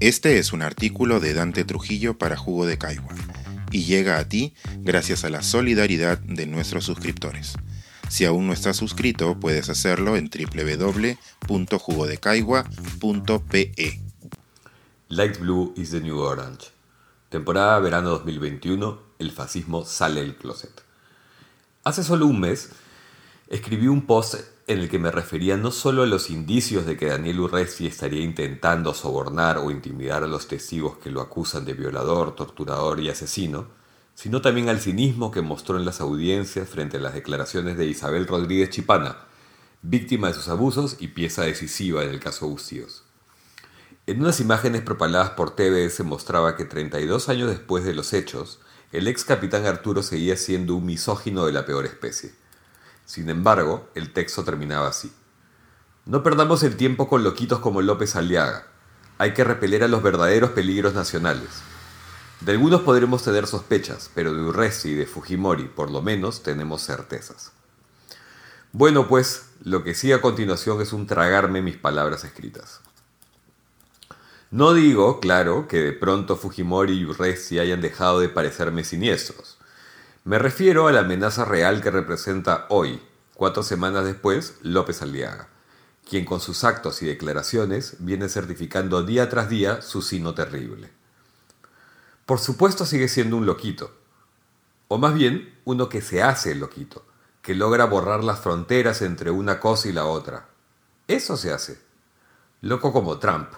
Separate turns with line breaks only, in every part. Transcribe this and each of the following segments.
Este es un artículo de Dante Trujillo para Jugo de Caigua y llega a ti gracias a la solidaridad de nuestros suscriptores. Si aún no estás suscrito, puedes hacerlo en www.jugodecaigua.pe.
Light Blue is the New Orange. Temporada verano 2021, el fascismo sale del closet. Hace solo un mes escribí un post en el que me refería no solo a los indicios de que Daniel Urresti estaría intentando sobornar o intimidar a los testigos que lo acusan de violador, torturador y asesino, sino también al cinismo que mostró en las audiencias frente a las declaraciones de Isabel Rodríguez Chipana, víctima de sus abusos y pieza decisiva en el caso Bustíos. En unas imágenes propaladas por TV se mostraba que 32 años después de los hechos, el ex capitán Arturo seguía siendo un misógino de la peor especie sin embargo, el texto terminaba así. No perdamos el tiempo con loquitos como López Aliaga. Hay que repeler a los verdaderos peligros nacionales. De algunos podremos tener sospechas, pero de Urresti y de Fujimori, por lo menos, tenemos certezas. Bueno, pues, lo que sigue a continuación es un tragarme mis palabras escritas. No digo, claro, que de pronto Fujimori y Urresti hayan dejado de parecerme siniestros. Me refiero a la amenaza real que representa hoy, cuatro semanas después, López Aliaga, quien con sus actos y declaraciones viene certificando día tras día su sino terrible. Por supuesto sigue siendo un loquito, o más bien uno que se hace loquito, que logra borrar las fronteras entre una cosa y la otra. Eso se hace. Loco como Trump,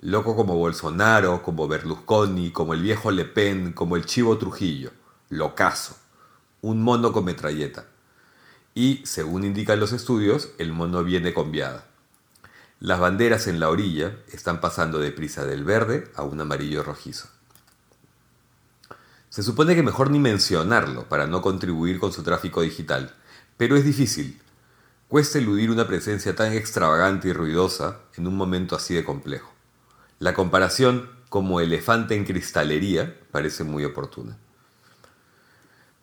loco como Bolsonaro, como Berlusconi, como el viejo Le Pen, como el chivo Trujillo, locazo un mono con metralleta. Y, según indican los estudios, el mono viene con viada. Las banderas en la orilla están pasando deprisa del verde a un amarillo rojizo. Se supone que mejor ni mencionarlo para no contribuir con su tráfico digital, pero es difícil. Cuesta eludir una presencia tan extravagante y ruidosa en un momento así de complejo. La comparación como elefante en cristalería parece muy oportuna.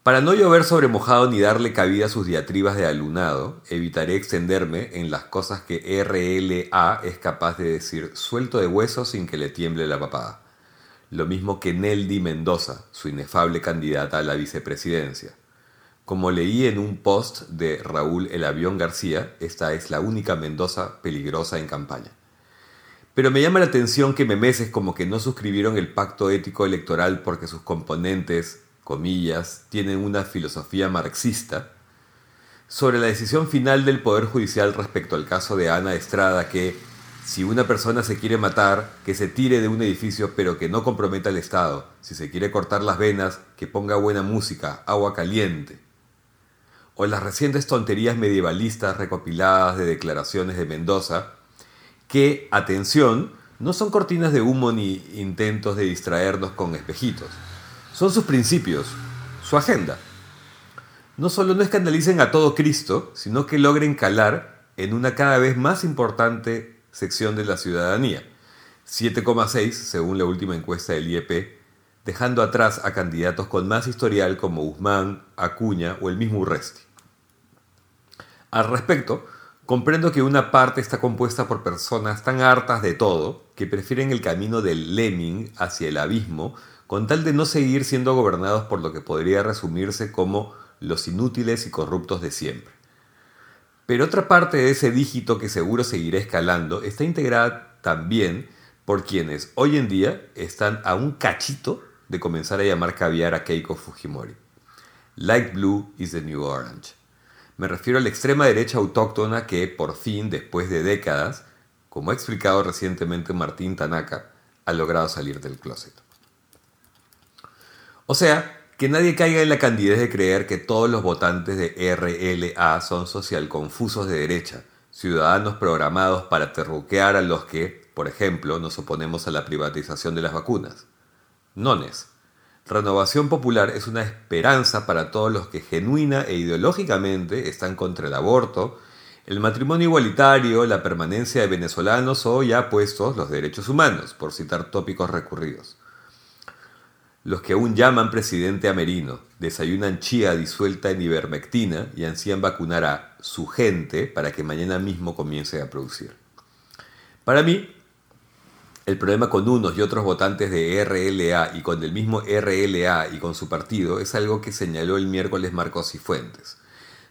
Para no llover sobre mojado ni darle cabida a sus diatribas de alunado, evitaré extenderme en las cosas que RLA es capaz de decir suelto de hueso sin que le tiemble la papada. Lo mismo que Neldy Mendoza, su inefable candidata a la vicepresidencia. Como leí en un post de Raúl El Avión García, esta es la única Mendoza peligrosa en campaña. Pero me llama la atención que memeses como que no suscribieron el pacto ético electoral porque sus componentes comillas, tienen una filosofía marxista, sobre la decisión final del Poder Judicial respecto al caso de Ana Estrada, que si una persona se quiere matar, que se tire de un edificio pero que no comprometa al Estado, si se quiere cortar las venas, que ponga buena música, agua caliente. O las recientes tonterías medievalistas recopiladas de declaraciones de Mendoza, que, atención, no son cortinas de humo ni intentos de distraernos con espejitos son sus principios, su agenda. No solo no escandalicen a todo Cristo, sino que logren calar en una cada vez más importante sección de la ciudadanía, 7,6 según la última encuesta del IEP, dejando atrás a candidatos con más historial como Guzmán, Acuña o el mismo Urresti. Al respecto, comprendo que una parte está compuesta por personas tan hartas de todo que prefieren el camino del lemming hacia el abismo con tal de no seguir siendo gobernados por lo que podría resumirse como los inútiles y corruptos de siempre. Pero otra parte de ese dígito que seguro seguirá escalando está integrada también por quienes hoy en día están a un cachito de comenzar a llamar caviar a Keiko Fujimori. Light blue is the new orange. Me refiero a la extrema derecha autóctona que, por fin, después de décadas, como ha explicado recientemente Martín Tanaka, ha logrado salir del closet. O sea, que nadie caiga en la candidez de creer que todos los votantes de RLA son social confusos de derecha, ciudadanos programados para terruquear a los que, por ejemplo, nos oponemos a la privatización de las vacunas. Nones. Renovación Popular es una esperanza para todos los que genuina e ideológicamente están contra el aborto, el matrimonio igualitario, la permanencia de venezolanos o ya puestos los derechos humanos, por citar tópicos recurridos. Los que aún llaman presidente a Merino, desayunan chía disuelta en ivermectina y ansían vacunar a su gente para que mañana mismo comience a producir. Para mí, El problema con unos y otros votantes de RLA y con el mismo RLA y con su partido es algo que señaló el miércoles Marcos y Fuentes.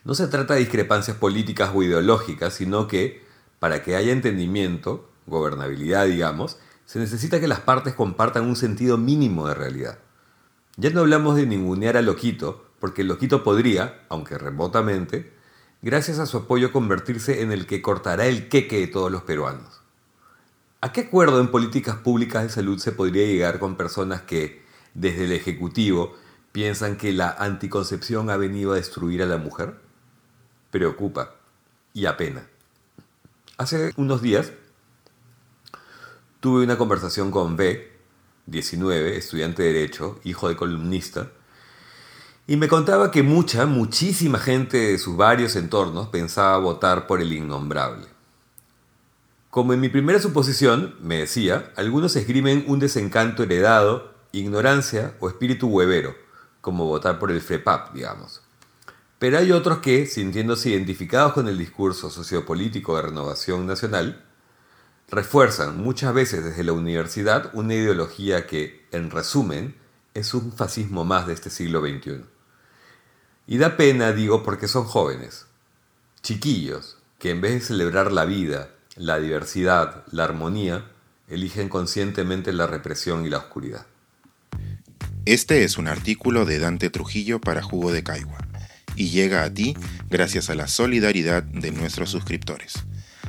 No se trata de discrepancias políticas o ideológicas, sino que, para que haya entendimiento, gobernabilidad digamos, se necesita que las partes compartan un sentido mínimo de realidad. Ya no hablamos de ningunear a Loquito, porque Loquito podría, aunque remotamente, gracias a su apoyo convertirse en el que cortará el queque de todos los peruanos. ¿A qué acuerdo en políticas públicas de salud se podría llegar con personas que, desde el Ejecutivo, piensan que la anticoncepción ha venido a destruir a la mujer? Preocupa y apena. Hace unos días tuve una conversación con B, 19, estudiante de Derecho, hijo de columnista, y me contaba que mucha, muchísima gente de sus varios entornos pensaba votar por el innombrable. Como en mi primera suposición, me decía, algunos esgrimen un desencanto heredado, ignorancia o espíritu huevero, como votar por el FREPAP, digamos. Pero hay otros que, sintiéndose identificados con el discurso sociopolítico de renovación nacional, refuerzan muchas veces desde la universidad una ideología que, en resumen, es un fascismo más de este siglo XXI. Y da pena, digo, porque son jóvenes, chiquillos, que en vez de celebrar la vida, la diversidad, la armonía, eligen conscientemente la represión y la oscuridad.
Este es un artículo de Dante Trujillo para Jugo de Caigua y llega a ti gracias a la solidaridad de nuestros suscriptores.